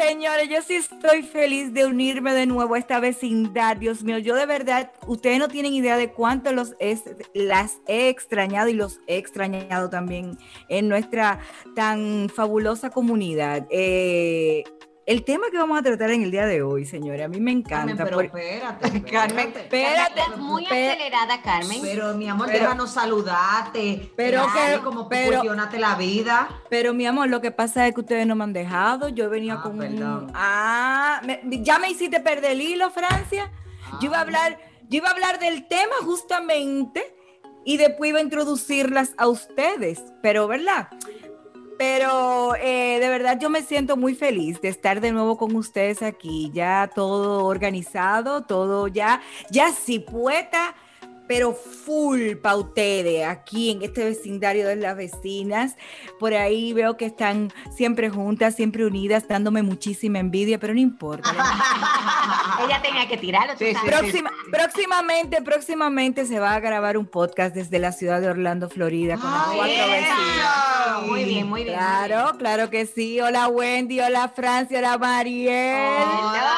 señores, yo sí estoy feliz de unirme de nuevo a esta vecindad. Dios mío, yo de verdad, ustedes no tienen idea de cuánto los las he extrañado y los he extrañado también en nuestra tan fabulosa comunidad. Eh, el tema que vamos a tratar en el día de hoy, señora, a mí me encanta. Carmen, pero espérate, Carmen, espérate. muy acelerada, Carmen. Pero mi amor, déjanos saludarte. Pero que como pero, la vida. Pero mi amor, lo que pasa es que ustedes no me han dejado. Yo he venido ah, con perdón. Ah, ya me hiciste perder el hilo, Francia. yo iba a hablar, yo iba a hablar del tema justamente y después iba a introducirlas a ustedes, pero ¿verdad? Pero eh, de verdad yo me siento muy feliz de estar de nuevo con ustedes aquí, ya todo organizado, todo ya, ya si pueta pero full pa' ustedes aquí en este vecindario de las vecinas. Por ahí veo que están siempre juntas, siempre unidas, dándome muchísima envidia, pero no importa. Ella tenía que tirarlo. Próximamente, próximamente se va a grabar un podcast desde la ciudad de Orlando, Florida, con las cuatro vecinas. Muy bien, muy bien. Claro, claro que sí. Hola Wendy, hola Francia, hola Mariel. Hola,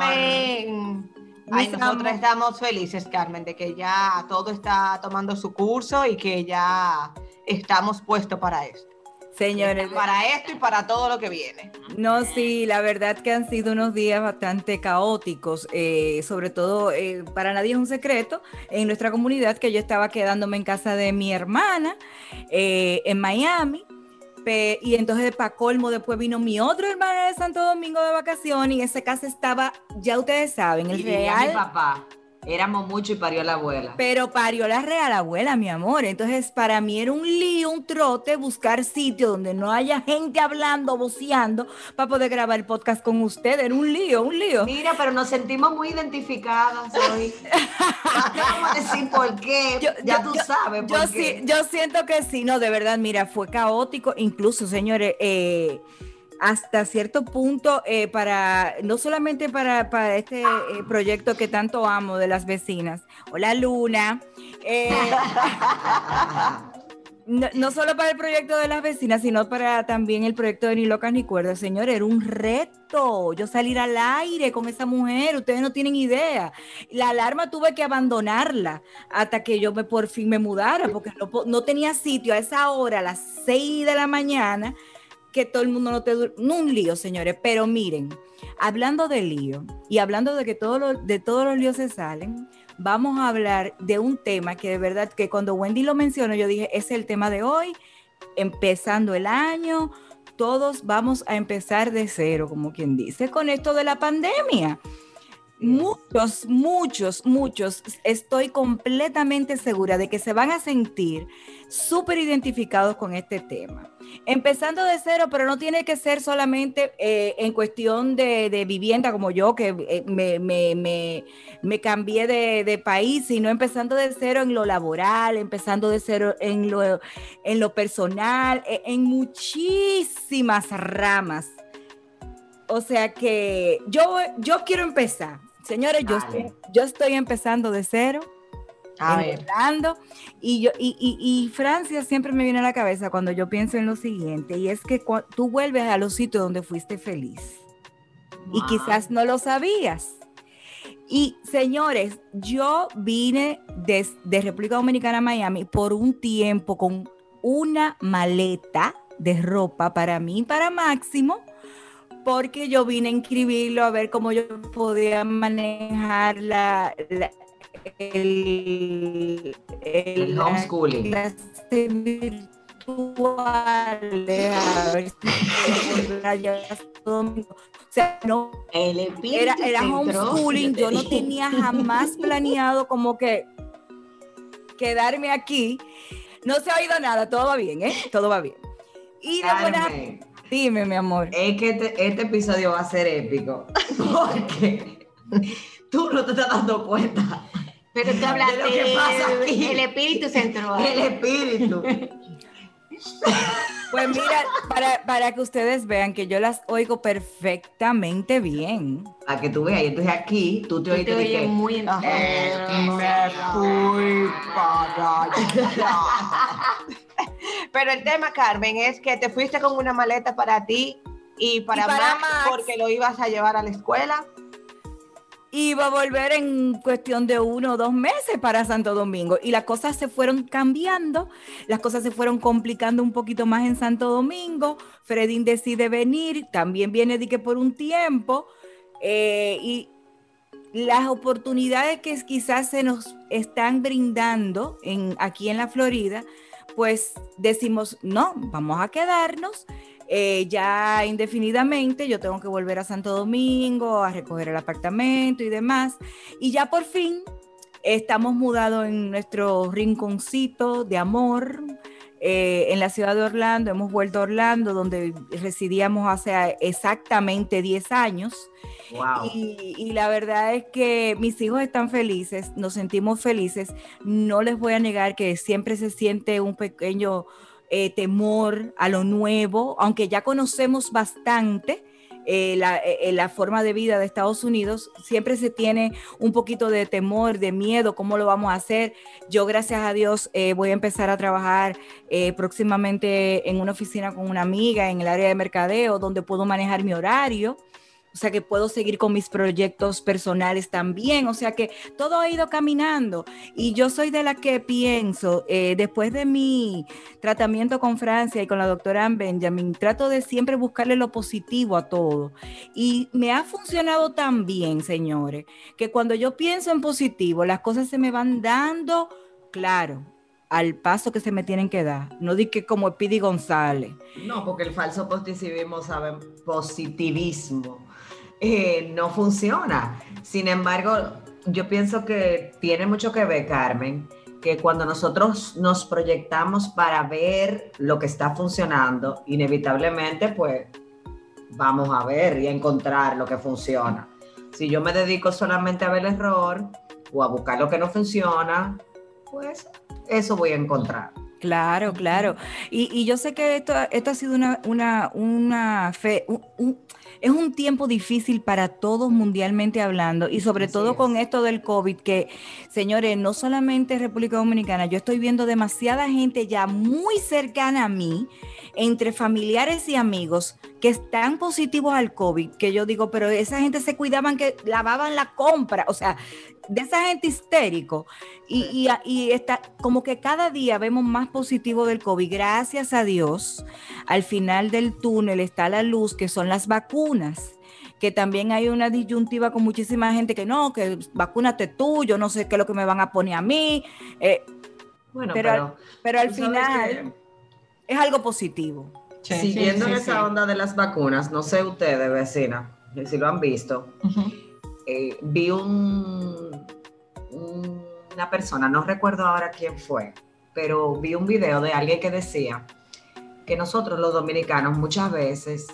Carmen. Ay, nosotros estamos felices, Carmen, de que ya todo está tomando su curso y que ya estamos puestos para esto. Señores. Para esto y para todo lo que viene. No, sí, la verdad que han sido unos días bastante caóticos, eh, sobre todo eh, para nadie es un secreto en nuestra comunidad que yo estaba quedándome en casa de mi hermana eh, en Miami y entonces para colmo después vino mi otro hermano de Santo Domingo de vacaciones y esa casa estaba, ya ustedes saben, el y real. Mi papá. Éramos mucho y parió la abuela. Pero parió la real abuela, mi amor. Entonces, para mí era un lío, un trote, buscar sitio donde no haya gente hablando, voceando, para poder grabar el podcast con usted. Era un lío, un lío. Mira, pero nos sentimos muy identificadas hoy. vamos a decir por qué. ya tú sabes por yo qué. Sí, yo siento que sí, no, de verdad, mira, fue caótico. Incluso, señores, eh hasta cierto punto eh, para, no solamente para, para este eh, proyecto que tanto amo de las vecinas. Hola Luna. Eh, no, solo para el proyecto de las vecinas, sino para también el proyecto de Ni Locas Ni Cuerdas. Señor, era un reto yo salir al aire con esa mujer, ustedes no tienen idea. La alarma tuve que abandonarla hasta que yo me, por fin me mudara, porque no, no tenía sitio a esa hora, a las 6 de la mañana que todo el mundo no te no un lío, señores, pero miren, hablando de lío y hablando de que todo de todos los líos se salen, vamos a hablar de un tema que de verdad que cuando Wendy lo mencionó, yo dije, es el tema de hoy, empezando el año, todos vamos a empezar de cero, como quien dice, con esto de la pandemia. Muchos, muchos, muchos, estoy completamente segura de que se van a sentir súper identificados con este tema. Empezando de cero, pero no tiene que ser solamente eh, en cuestión de, vivienda como yo, que eh, me, cambié de, país, sino empezando de cero en lo laboral, empezando de cero en lo, en lo personal, e, en muchísimas ramas. O sea que yo, yo quiero empezar. Señores, yo estoy, yo estoy empezando de cero hablando. Y, yo, y, Francia siempre me viene a la cabeza cuando yo pienso en lo siguiente, y es que tú vuelves a los sitios donde fuiste feliz. y quizás no lo sabías. Y señores, yo vine de, República Dominicana a Miami por un tiempo con una maleta de ropa para mí y para Máximo, porque yo vine a inscribirlo a ver cómo yo podía manejar la, el, el, homeschooling. O sea, no, era, era homeschooling, yo no tenía jamás planeado como que quedarme aquí. No se ha oído nada, todo va bien, ¿eh? Todo va bien. Y de dime, mi amor. Es que este, este, episodio va a ser épico, porque tú no te estás dando cuenta. Pero tú hablas de, lo que pasa aquí. el espíritu central. El espíritu. Pues mira, para, que ustedes vean que yo las oigo perfectamente bien. A que tú veas, y entonces aquí tú te oíste muy me fui para Pero el tema, Carmen, es que te fuiste con una maleta para ti y para, Max, porque lo ibas a llevar a la escuela iba a volver en cuestión de uno o dos meses para Santo Domingo. Y las cosas se fueron cambiando, las cosas se fueron complicando un poquito más en Santo Domingo. Fredín decide venir, también viene de que por un tiempo. Eh, y las oportunidades que quizás se nos están brindando en, aquí en la Florida, pues decimos, no, vamos a quedarnos eh, ya indefinidamente, yo tengo que volver a Santo Domingo a recoger el apartamento y demás. Y ya por fin estamos mudados en nuestro rinconcito de amor. Eh, en la ciudad de Orlando, hemos vuelto a Orlando, donde residíamos hace exactamente 10 años. Y, y, la verdad es que mis hijos están felices, nos sentimos felices. No les voy a negar que siempre se siente un pequeño eh, temor a lo nuevo, aunque ya conocemos bastante. Eh, eh, la, forma de vida de Estados Unidos, siempre se tiene un poquito de temor, de miedo, cómo lo vamos a hacer. Yo, gracias a Dios, voy a empezar a trabajar próximamente en una oficina con una amiga en el área de mercadeo, donde puedo manejar mi horario o sea que puedo seguir con mis proyectos personales también, o sea que todo ha ido caminando y yo soy de la que pienso, eh, después de mi tratamiento con Francia y con la doctora Benjamin, trato de siempre buscarle lo positivo a todo y me ha funcionado tan bien, señores, que cuando yo pienso en positivo, las cosas se me van dando, claro, al paso que se me tienen que dar. No di que como Pidi González. No, porque el falso positivismo sabe positivismo eh, no funciona. Sin embargo, yo pienso que tiene mucho que ver, Carmen, que cuando nosotros nos proyectamos para ver lo que está funcionando, inevitablemente pues vamos a ver y a encontrar lo que funciona. Si yo me dedico solamente a ver el error o a buscar lo que no funciona, pues eso voy a encontrar. Claro, claro. Y, yo sé que esto, esto ha sido una, una, una fe, es un tiempo difícil para todos mundialmente hablando y sobre todo con esto del COVID, que señores, no solamente República Dominicana, yo estoy viendo demasiada gente ya muy cercana a mí, entre familiares y amigos, que están positivos al COVID, que yo digo, pero esa gente se cuidaban que lavaban la compra, o sea, de esa gente histérico. Y, y, está como que cada día vemos más positivo del COVID. Gracias a Dios, al final del túnel está la luz, que son las vacunas que también hay una disyuntiva con muchísima gente que no, que vacúnate tú, yo no sé qué es lo que me van a poner a mí. Eh, bueno, pero, pero, al final es algo positivo. Siguiendo esa onda de las vacunas, no sé ustedes, vecina, si lo han visto, eh, vi un, una persona, no recuerdo ahora quién fue, pero vi un video de alguien que decía que nosotros los dominicanos muchas veces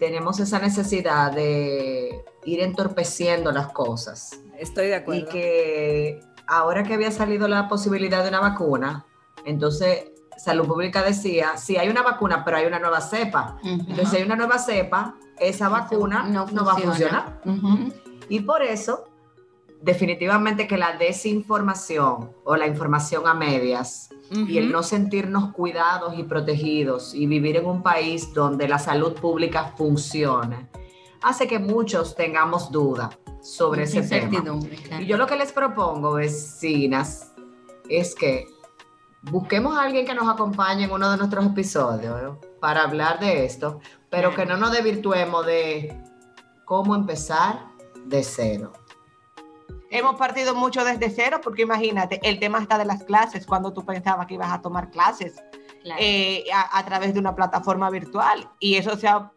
tenemos esa necesidad de ir entorpeciendo las cosas. Estoy de acuerdo. Y que ahora que había salido la posibilidad de una vacuna, entonces Salud Pública decía, sí hay una vacuna, pero hay una nueva cepa. Entonces, si hay una nueva cepa, esa vacuna no, va a funcionar. Y por eso, definitivamente que la desinformación o la información a medias y el no sentirnos cuidados y protegidos y vivir en un país donde la salud pública funcione, hace que muchos tengamos duda sobre ese tema. Claro. Y yo lo que les propongo, vecinas, es que busquemos a alguien que nos acompañe en uno de nuestros episodios ¿eh? para hablar de esto, pero que no nos desvirtuemos de cómo empezar de cero. Hemos partido mucho desde cero, porque imagínate, el tema está de las clases, cuando tú pensabas que ibas a tomar clases Claro. eh, a, a través de una plataforma virtual. Y eso, se ha-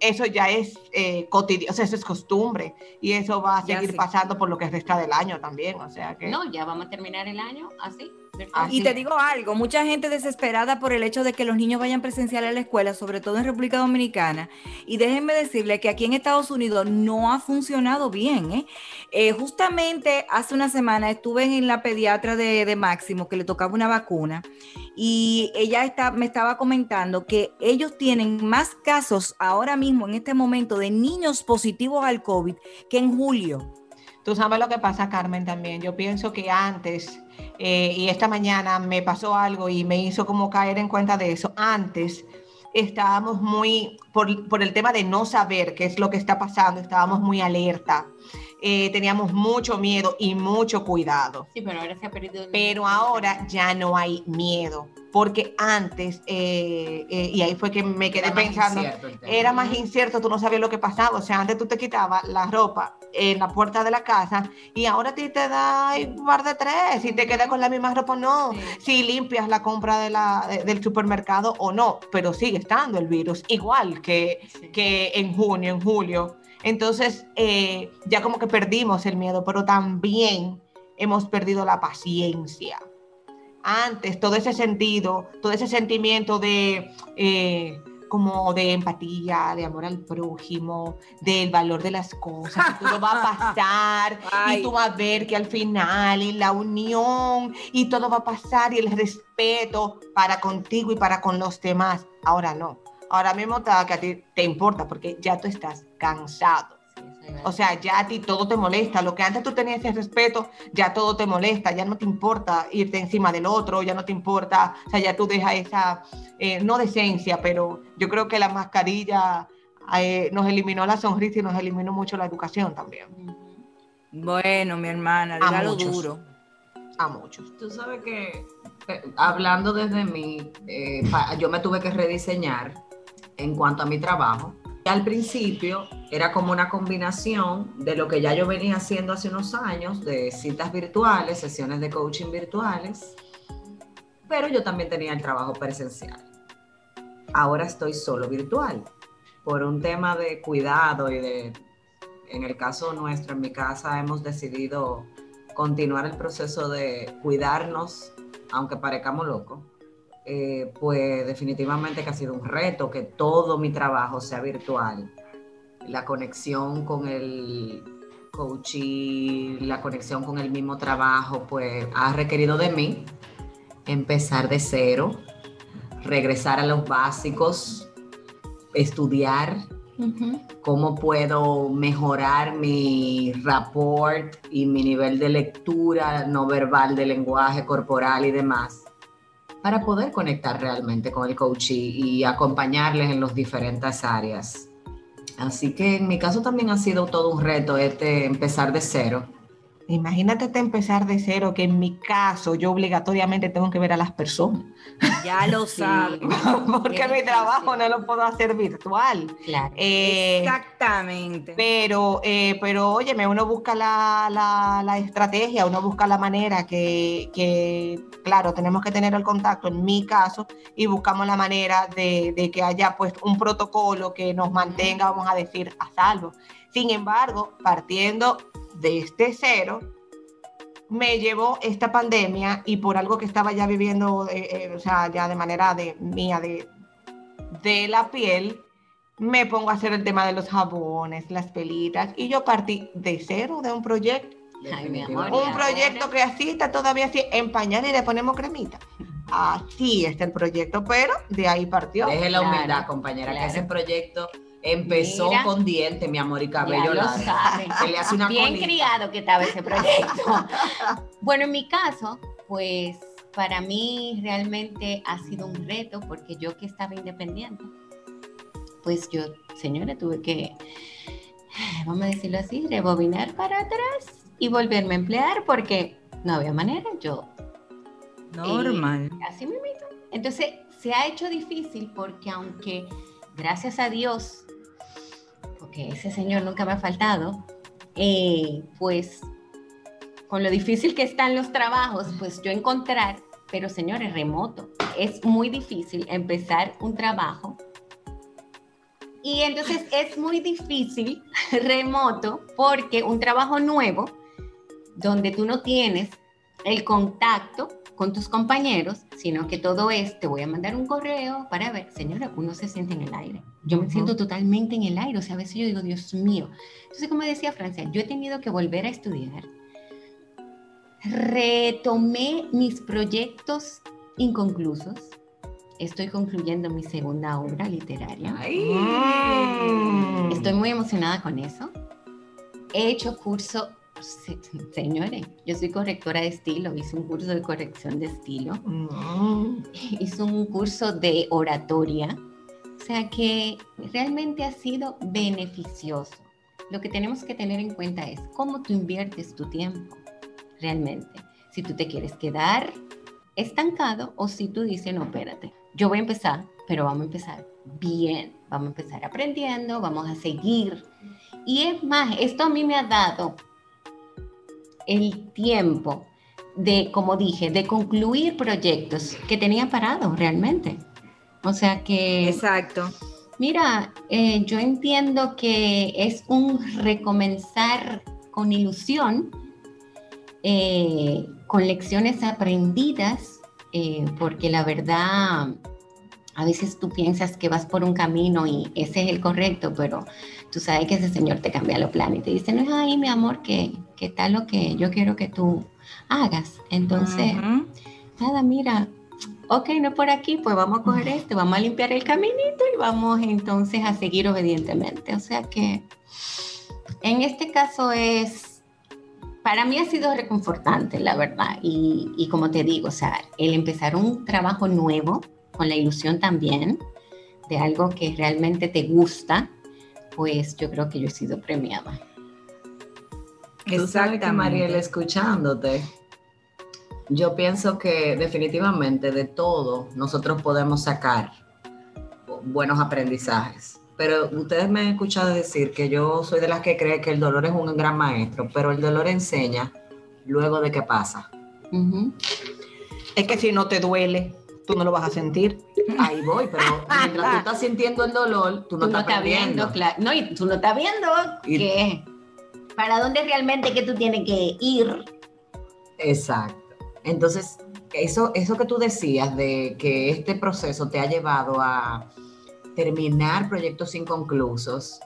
eso ya es eh, cotidiano, o sea, eso es costumbre. Y eso va a Ya seguir sí. pasando por lo que resta del año también. O sea que. no, ya vamos a terminar el año así. Así. Y te digo algo, mucha gente desesperada por el hecho de que los niños vayan presencial a la escuela, sobre todo en República Dominicana. Y déjenme decirle que aquí en Estados Unidos no ha funcionado bien. ¿eh? Eh, justamente hace una semana estuve en la pediatra de, de Máximo que le tocaba una vacuna y ella está, me estaba comentando que ellos tienen más casos ahora mismo, en este momento, de niños positivos al COVID que en julio. Tú sabes lo que pasa, Carmen, también. Yo pienso que antes, eh, y esta mañana me pasó algo y me hizo como caer en cuenta de eso. Antes estábamos muy, por, por el tema de no saber qué es lo que está pasando, estábamos muy alerta. Eh, teníamos mucho miedo y mucho cuidado. Sí, pero ahora se ha perdido. el- Pero ahora ya no hay miedo, porque antes, eh, eh, y ahí fue que me quedé Era más pensando, incierto era más incierto, tú no sabías lo que pasaba. O sea, antes tú te quitabas la ropa en la puerta de la casa y ahora a ti te da un par de tres y te quedas con la misma ropa. No, si limpias la compra de la, de- del supermercado o no, pero sigue estando el virus, igual que, Sí. que en junio, en julio. Entonces, eh, ya como que perdimos el miedo, pero también hemos perdido la paciencia. Antes, todo ese sentido, todo ese sentimiento de, eh, como de empatía, de amor al prójimo, del valor de las cosas, que todo va a pasar Ay. y tú vas a ver que al final y la unión y todo va a pasar y el respeto para contigo y para con los demás. Ahora no. Ahora mismo está que a ti te importa porque ya tú estás cansado. O sea, ya a ti todo te molesta. Lo que antes tú tenías ese respeto, ya todo te molesta. Ya no te importa irte encima del otro, ya no te importa. O sea, ya tú dejas esa, eh, no decencia, pero yo creo que la mascarilla eh, nos eliminó la sonrisa y nos eliminó mucho la educación también. Bueno, mi hermana, muchos. duro. A muchos. Tú sabes que, eh, hablando desde mí, eh, yo me tuve que rediseñar en cuanto a mi trabajo. Al principio era como una combinación de lo que ya yo venía haciendo hace unos años, de citas virtuales, sesiones de coaching virtuales, pero yo también tenía el trabajo presencial. Ahora estoy solo virtual por un tema de cuidado y de, en el caso nuestro, en mi casa, hemos decidido continuar el proceso de cuidarnos, aunque parezcamos locos, eh, pues definitivamente que ha sido un reto que todo mi trabajo sea virtual. La conexión con el coaching, la conexión con el mismo trabajo, pues ha requerido de mí empezar de cero, regresar a los básicos, estudiar cómo puedo mejorar mi rapport y mi nivel de lectura no verbal de lenguaje corporal y demás para poder conectar realmente con el coach y, y acompañarles en las diferentes áreas. Así que en mi caso también ha sido todo un reto este empezar de cero. Imagínate te empezar de cero, que en mi caso yo obligatoriamente tengo que ver a las personas, Ya lo sabes. porque mi trabajo no lo puedo hacer virtual. Claro. Eh, Exactamente. Pero, eh, pero óyeme, uno busca la, la- la estrategia, uno busca la manera que, que, claro, tenemos que tener el contacto, en mi caso, y buscamos la manera de, de que haya pues un protocolo que nos mantenga, vamos a decir, a salvo. Sin embargo, partiendo de este cero, me llevó esta pandemia y por algo que estaba ya viviendo, eh, eh, o sea, ya de manera de mía, de, de la piel, me pongo a hacer el tema de los jabones, las pelitas, y yo partí de cero de un proyecto. Ay, mi amor, Un proyecto que así está todavía así, en pañal y le ponemos cremita. Así está el proyecto, pero de ahí partió. Deje la Claro, humildad, compañera, claro. que ese proyecto empezó Mira. con dientes, mi amor, y cabello Ya lo largo. Se le hace una Bien colita. criado que estaba ese proyecto. bueno, en mi caso, pues para mí realmente ha sido un reto porque yo que estaba independiente, pues yo, señora, tuve que vamos a decirlo así, rebobinar para atrás y volverme a emplear porque no había manera, yo... Normal. eh, así mismo. Entonces, se ha hecho difícil porque aunque, gracias a Dios, ese señor nunca me ha faltado, eh, pues con lo difícil que están los trabajos, pues yo encontrar, pero señores, remoto, es muy difícil empezar un trabajo. Y entonces es muy difícil remoto porque un trabajo nuevo, donde tú no tienes el contacto con tus compañeros, sino que todo es, te voy a mandar un correo para ver, señora, uno se siente en el aire. Yo me siento totalmente en el aire, o sea, a veces yo digo, Dios mío. Entonces, como decía Francia, yo he tenido que volver a estudiar. Retomé mis proyectos inconclusos. Estoy concluyendo mi segunda obra literaria. Ay. Estoy muy emocionada con eso. He hecho curso, se- señores, yo soy correctora de estilo, hice un curso de corrección de estilo, Mm. hice un curso de oratoria, o sea que realmente ha sido beneficioso. Lo que tenemos que tener en cuenta es cómo tú inviertes tu tiempo realmente. Si tú te quieres quedar estancado o si tú dices, no, espérate, yo voy a empezar, pero vamos a empezar bien, vamos a empezar aprendiendo, vamos a seguir. Y es más, esto a mí me ha dado el tiempo de, como dije, de concluir proyectos que tenía parados realmente. O sea que... Exacto. Mira, eh, yo entiendo que es un recomenzar con ilusión, eh, con lecciones aprendidas, eh, porque la verdad, a veces tú piensas que vas por un camino y ese es el correcto, pero tú sabes que ese señor te cambia los planes y te dice, no es ahí, mi amor, que, que tal lo que yo quiero que tú hagas. Entonces, nada, mira, ok, no es por aquí, pues vamos a coger este, vamos a limpiar el caminito y vamos entonces a seguir obedientemente. O sea que en este caso es, para mí ha sido reconfortante, la verdad. Y, y como te digo, o sea, el empezar un trabajo nuevo, con la ilusión también de algo que realmente te gusta, pues yo creo que yo he sido premiada. Que Mariel, escuchándote, yo pienso que definitivamente de todo nosotros podemos sacar buenos aprendizajes. Pero ustedes me han escuchado decir que yo soy de las que cree que el dolor es un gran maestro, pero el dolor enseña luego de que pasa. Es que si no te duele, tú no lo vas a sentir. Ahí voy, pero mientras tú estás sintiendo el dolor, tú no tú no estás estás viendo, claro. No, y tú no estás viendo Y- que para dónde realmente que tú tienes que ir. Exacto. Entonces, eso, eso que tú decías de que este proceso te ha llevado a terminar proyectos inconclusos,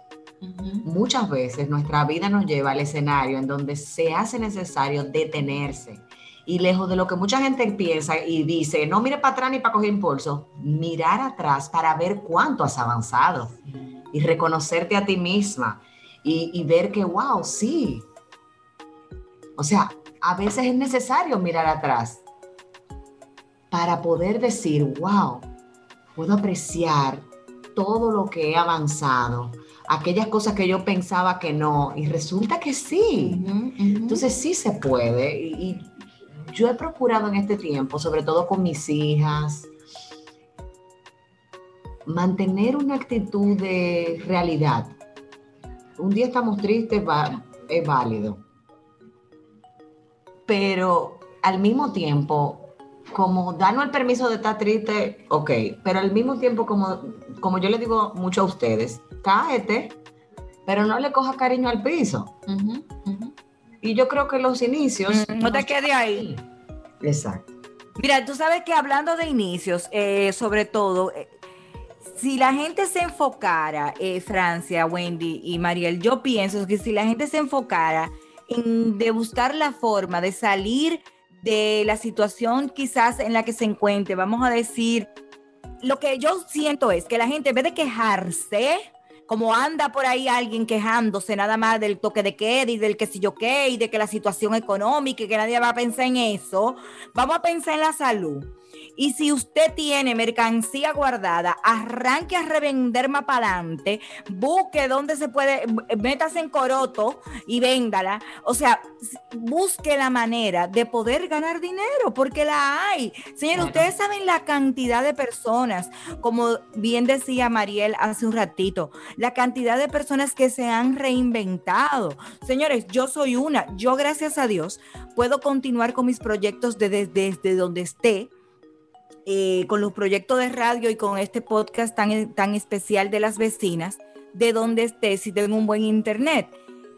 muchas veces nuestra vida nos lleva al escenario en donde se hace necesario detenerse. Y lejos de lo que mucha gente piensa y dice, no mire para atrás ni para coger impulso, mirar atrás para ver cuánto has avanzado y reconocerte a ti misma y, y ver que, wow, sí. O sea, a veces es necesario mirar atrás para poder decir, wow, puedo apreciar todo lo que he avanzado, aquellas cosas que yo pensaba que no, y resulta que sí. Entonces sí se puede. Y, y yo he procurado en este tiempo, sobre todo con mis hijas, mantener una actitud de realidad. Un día estamos tristes, va- es válido. Pero al mismo tiempo, como darnos el permiso de estar triste, ok, pero al mismo tiempo, como, como yo le digo mucho a ustedes, cáete, pero no le coja cariño al piso. Y yo creo que los inicios... Mm, no te quedes ahí. Exacto. Mira, tú sabes que hablando de inicios, eh, sobre todo, eh, si la gente se enfocara, eh, Francia, Wendy y Mariel, yo pienso que si la gente se enfocara en de buscar la forma de salir de la situación quizás en la que se encuentre, vamos a decir, lo que yo siento es que la gente en vez de quejarse, como anda por ahí alguien quejándose nada más del toque de queda y del que si yo qué y de que la situación económica y que nadie va a pensar en eso, vamos a pensar en la salud. Y si usted tiene mercancía guardada, arranque a revender más para adelante, busque dónde se puede, métase en coroto y véndala. O sea, busque la manera de poder ganar dinero, porque la hay. Señor, ustedes saben la cantidad de personas, como bien decía Mariel hace un ratito, la cantidad de personas que se han reinventado. Señores, yo soy una, yo gracias a Dios puedo continuar con mis proyectos desde, desde donde esté eh, con los proyectos de radio y con este podcast tan, tan especial de las vecinas, de donde esté, si tengo un buen internet.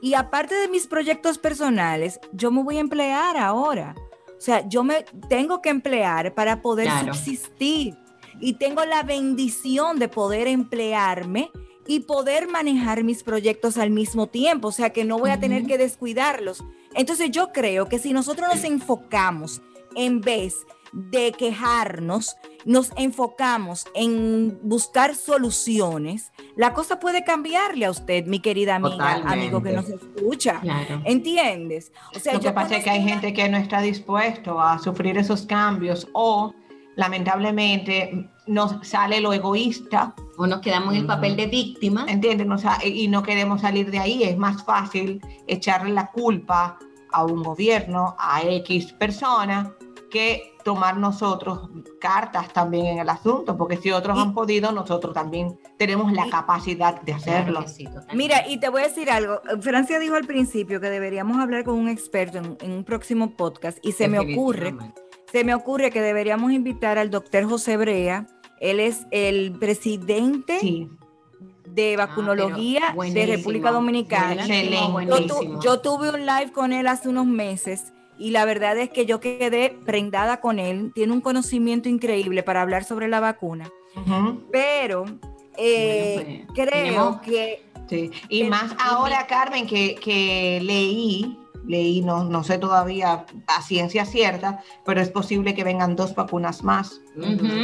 Y aparte de mis proyectos personales, yo me voy a emplear ahora. O sea, yo me tengo que emplear para poder subsistir. Y tengo la bendición de poder emplearme y poder manejar mis proyectos al mismo tiempo. O sea, que no voy a tener que descuidarlos. Entonces yo creo que si nosotros nos enfocamos en vez de quejarnos, nos enfocamos en buscar soluciones, la cosa puede cambiarle a usted, mi querida amiga, amigo que nos escucha. ¿Entiendes? O sea, Lo que pasa es que hay gente que no está dispuesto a sufrir esos cambios o lamentablemente nos sale lo egoísta. O nos quedamos en el papel de víctima. ¿Entiendes? y no queremos salir de ahí. Es más fácil echarle la culpa a un gobierno, a X persona, que tomar nosotros cartas también en el asunto, porque si otros han podido, nosotros también tenemos la capacidad de hacerlo. Mira, y te voy a decir algo. Francia dijo al principio que deberíamos hablar con un experto en, un próximo podcast, y se me ocurre, se me ocurre que deberíamos invitar al doctor José Brea. Él es el presidente de ah, vacunología de República Dominicana. yo tuve un live con él hace unos meses y la verdad es que yo quedé prendada con él, tiene un conocimiento increíble para hablar sobre la vacuna, pero eh, pues, creo que... Sí. Y más ahora, Carmen, que, que leí, leí, no, no sé todavía a ciencia cierta, pero es posible que vengan dos vacunas más.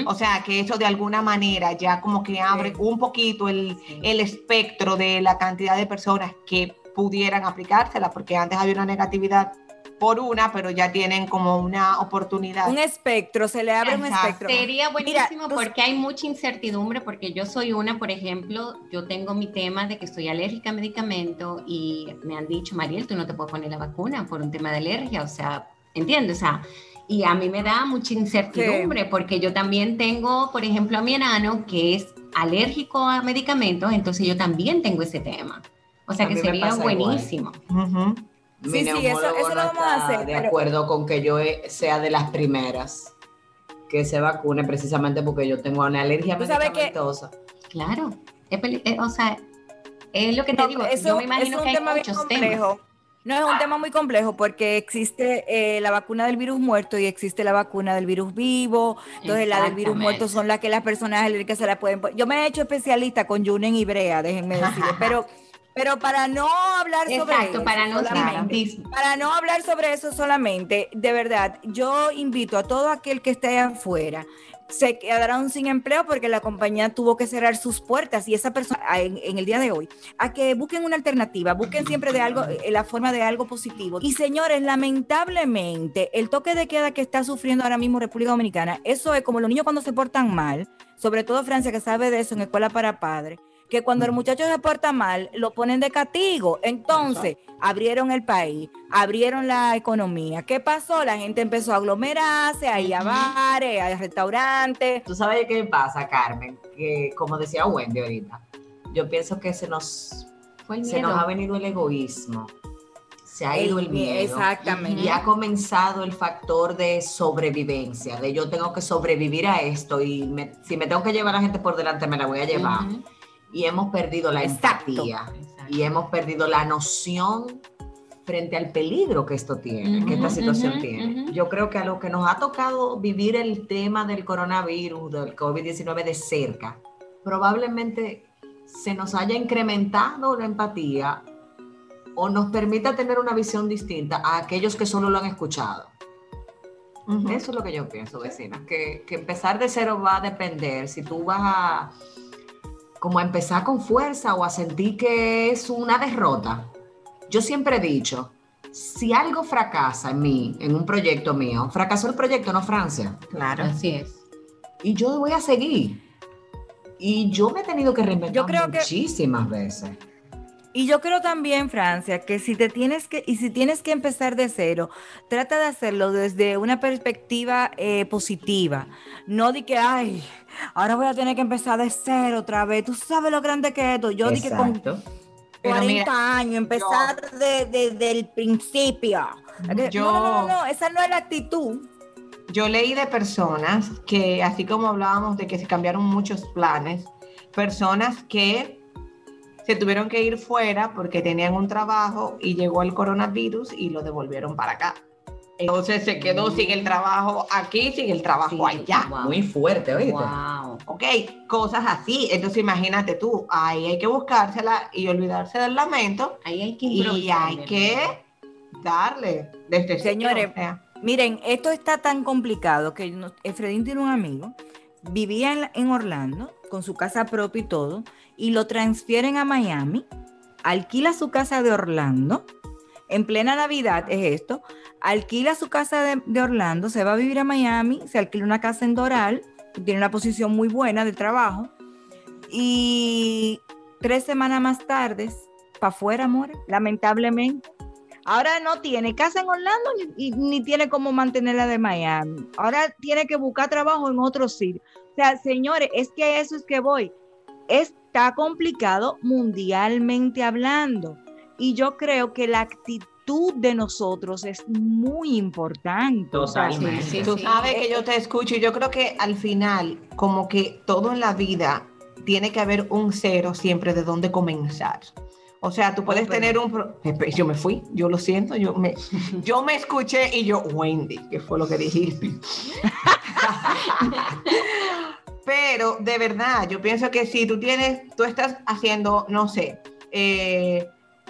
O sea, que eso de alguna manera ya como que abre un poquito el, el espectro de la cantidad de personas que pudieran aplicársela, porque antes había una negatividad por una, pero ya tienen como una oportunidad. Un espectro, se le abre un espectro. Sería buenísimo porque hay mucha incertidumbre, porque yo soy una, por ejemplo, yo tengo mi tema de que estoy alérgica a medicamento y me han dicho, Mariel, tú no te puedes poner la vacuna por un tema de alergia, o sea, ¿entiendes? O sea, y a mí me da mucha incertidumbre porque yo también tengo, por ejemplo, a mi enano que es alérgico a medicamentos, entonces yo también tengo ese tema. O sea que sería buenísimo. Mi sí, sí, eso, eso lo vamos a hacer. De acuerdo con que yo sea de las primeras que se vacune precisamente porque yo tengo una alergia medicamentosa. Que, claro, eh, o sea, es lo que te digo. Eso, yo me imagino que hay muchos temas. No es un tema muy complejo porque existe eh, la vacuna del virus muerto y existe la vacuna del virus vivo. Entonces, la del virus muerto son las que las personas alérgicas se la pueden poner. Yo me he hecho especialista con Junen y Brea, déjenme decirles, pero pero para no hablar sobre eso, para no, para no hablar sobre eso solamente, de verdad, yo invito a todo aquel que esté afuera, se quedarán sin empleo porque la compañía tuvo que cerrar sus puertas y esa persona en, el día de hoy, a que busquen una alternativa, busquen siempre de algo, eh, la forma de algo positivo. Y señores, lamentablemente, el toque de queda que está sufriendo ahora mismo República Dominicana, eso es como los niños cuando se portan mal, sobre todo Francia que sabe de eso en escuela para padres que cuando el muchacho se porta mal, lo ponen de castigo. Entonces, abrieron el país, abrieron la economía. ¿Qué pasó? La gente empezó a aglomerarse, a ir a bares, a restaurantes. ¿Tú sabes qué pasa, Carmen? Que, como decía Wendy ahorita, yo pienso que se nos, se nos ha venido el egoísmo se ha ido el, miedo. Exactamente. Y ha comenzado el factor de sobrevivencia, de yo tengo que sobrevivir a esto y si me tengo que llevar a la gente por delante, me la voy a llevar y hemos perdido la empatía y hemos perdido la noción frente al peligro que esto tiene, que esta situación tiene. Yo creo que a lo que nos ha tocado vivir el tema del coronavirus, del COVID-19 de cerca, probablemente se nos haya incrementado la empatía o nos permita tener una visión distinta a aquellos que solo lo han escuchado. Eso es lo que yo pienso, vecina, que, que empezar de cero va a depender. Si tú vas a como a empezar con fuerza o a sentir que es una derrota. Yo siempre he dicho, si algo fracasa en mí, en un proyecto mío, fracasó el proyecto, no Francia. Claro. Así es. Y yo voy a seguir. Y yo me he tenido que reinventar Yo creo que- muchísimas veces. Y yo creo también, Francia, que si te tienes que, y si tienes que empezar de cero, trata de hacerlo desde una perspectiva eh, positiva. No de que, ay, ahora voy a tener que empezar de cero otra vez. Tú sabes lo grande que es esto. Yo dije con Exacto. Pero 40 mira, años, empezar de- de- desde el principio. Yo- No, no, no, no, esa no es la actitud. Yo leí de personas que, así como hablábamos de que se cambiaron muchos planes, personas que se tuvieron que ir fuera porque tenían un trabajo y llegó el coronavirus y lo devolvieron para acá. Entonces se quedó sin el trabajo aquí, sin el trabajo Sí, allá. wow. Muy fuerte, oíste. Wow. Ok, cosas así. Entonces imagínate tú, ahí hay que buscársela y olvidarse del lamento Ahí hay que y improvisar, hay que darle desde cero, Señores, o sea, Miren, esto está tan complicado que no- Efredín tiene un amigo, vivía en Orlando con su casa propia y todo, y lo transfieren a Miami, alquila su casa de Orlando, en plena Navidad es esto, alquila su casa de, de Orlando, se va a vivir a Miami, se alquila una casa en Doral, tiene una posición muy buena de trabajo, y tres semanas más tarde, para afuera, amor, lamentablemente. Ahora no tiene casa en Orlando ni, ni tiene cómo mantenerla de Miami. Ahora tiene que buscar trabajo en otro sitio. O sea, señores, es que a eso es que voy. Está complicado mundialmente hablando. Y yo creo que la actitud de nosotros es muy importante. Totalmente. Sí, sí, Tú sabes que yo te escucho y yo creo que al final, como que todo en la vida tiene que haber un cero siempre de dónde comenzar. O sea, tú puedes tener un... Espe- Yo me fui, yo lo siento, yo me, yo me escuché y yo, Wendy, ¿qué fue lo que dijiste? Pero de verdad, yo pienso que si tú tienes, tú estás haciendo, no sé, eh,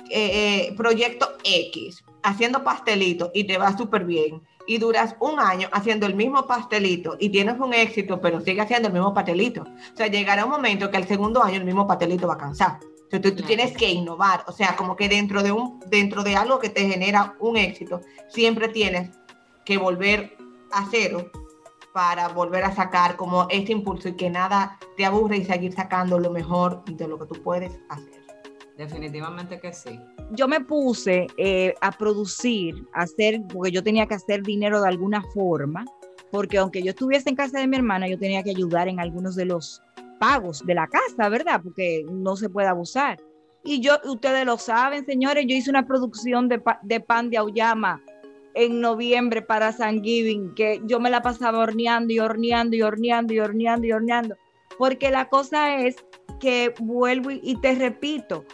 eh, eh, proyecto X, haciendo pastelito y te va súper bien, y duras un año haciendo el mismo pastelito y tienes un éxito, pero sigues haciendo el mismo pastelito. O sea, llegará un momento que el segundo año el mismo pastelito va a cansar. O sea, tú, tú tienes que innovar, o sea, como que dentro de, un, dentro de algo que te genera un éxito, siempre tienes que volver a cero para volver a sacar como este impulso y que nada te aburre y seguir sacando lo mejor de lo que tú puedes hacer. Definitivamente que sí. yo me puse eh, a producir, a hacer, porque yo tenía que hacer dinero de alguna forma, porque aunque yo estuviese en casa de mi hermana, yo tenía que ayudar en algunos de los pagos de la casa, ¿verdad? Porque no se puede abusar. Y yo, ustedes lo saben, señores, yo hice una producción de, pa- de pan de auyama en noviembre para San Giving, que yo me la pasaba horneando y horneando y horneando y horneando y horneando, porque la cosa es que vuelvo y, y te repito,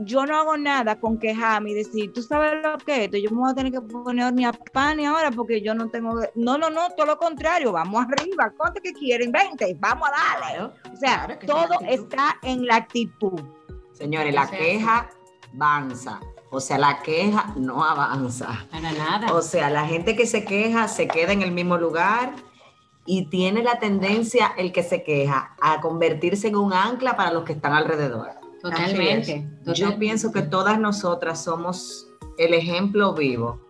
yo no hago nada con quejarme y decir, tú sabes lo que es esto, yo me voy a tener que poner a hornear pan y ahora porque yo no tengo, no, no, no, todo lo contrario, vamos arriba, ¿cuánto que quieren? 20, vamos a darle. O sea, Claro todo está en la actitud. Señores, la queja avanza. O sea, la queja no avanza. Para nada. O sea, la gente que se queja se queda en el mismo lugar y tiene la tendencia, el que se queja, a convertirse en un ancla para los que están alrededor. totalmente. Yo pienso que todas nosotras somos el ejemplo vivo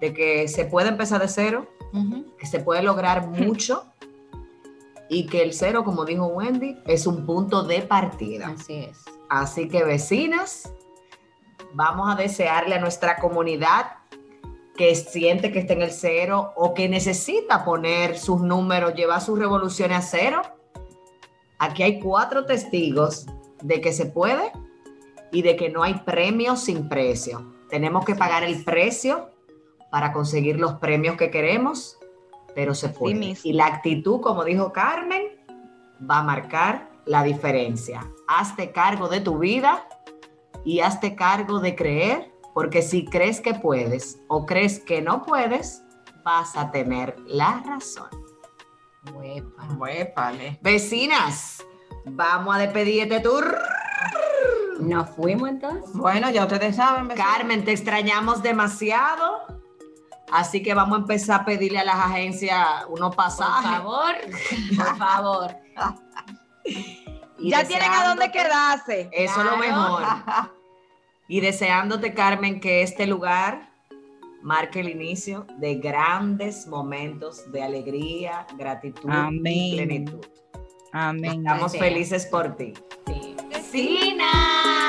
de que se puede empezar de cero, que se puede lograr mucho y que el cero, como dijo Wendy, es un punto de partida. Así es. Así que vecinas, vamos a desearle a nuestra comunidad que siente que está en el cero o que necesita poner sus números, llevar sus revoluciones a cero. Aquí hay cuatro testigos de que se puede y de que no hay premio sin precio. Tenemos que pagar el precio para conseguir los premios que queremos, pero se puede. mismo. Y la actitud, como dijo Carmen, va a marcar la diferencia. Hazte cargo de tu vida y hazte cargo de creer, porque si crees que puedes o crees que no puedes, vas a tener la razón. Huepa. Huépale. Vecinas, vamos a despedir este tour. Nos fuimos entonces. Bueno, ya ustedes saben, vecinos. Carmen, te extrañamos demasiado. Así que vamos a empezar a pedirle a las agencias unos Por pasajes. favor, por favor. Y ya tienen a dónde quedarse. Eso es lo mejor. Y deseándote, Carmen, que este lugar marque el inicio de grandes momentos de alegría, gratitud Amén. y plenitud. Amén. Estamos Gracias. felices por ti. Sí. Vecina.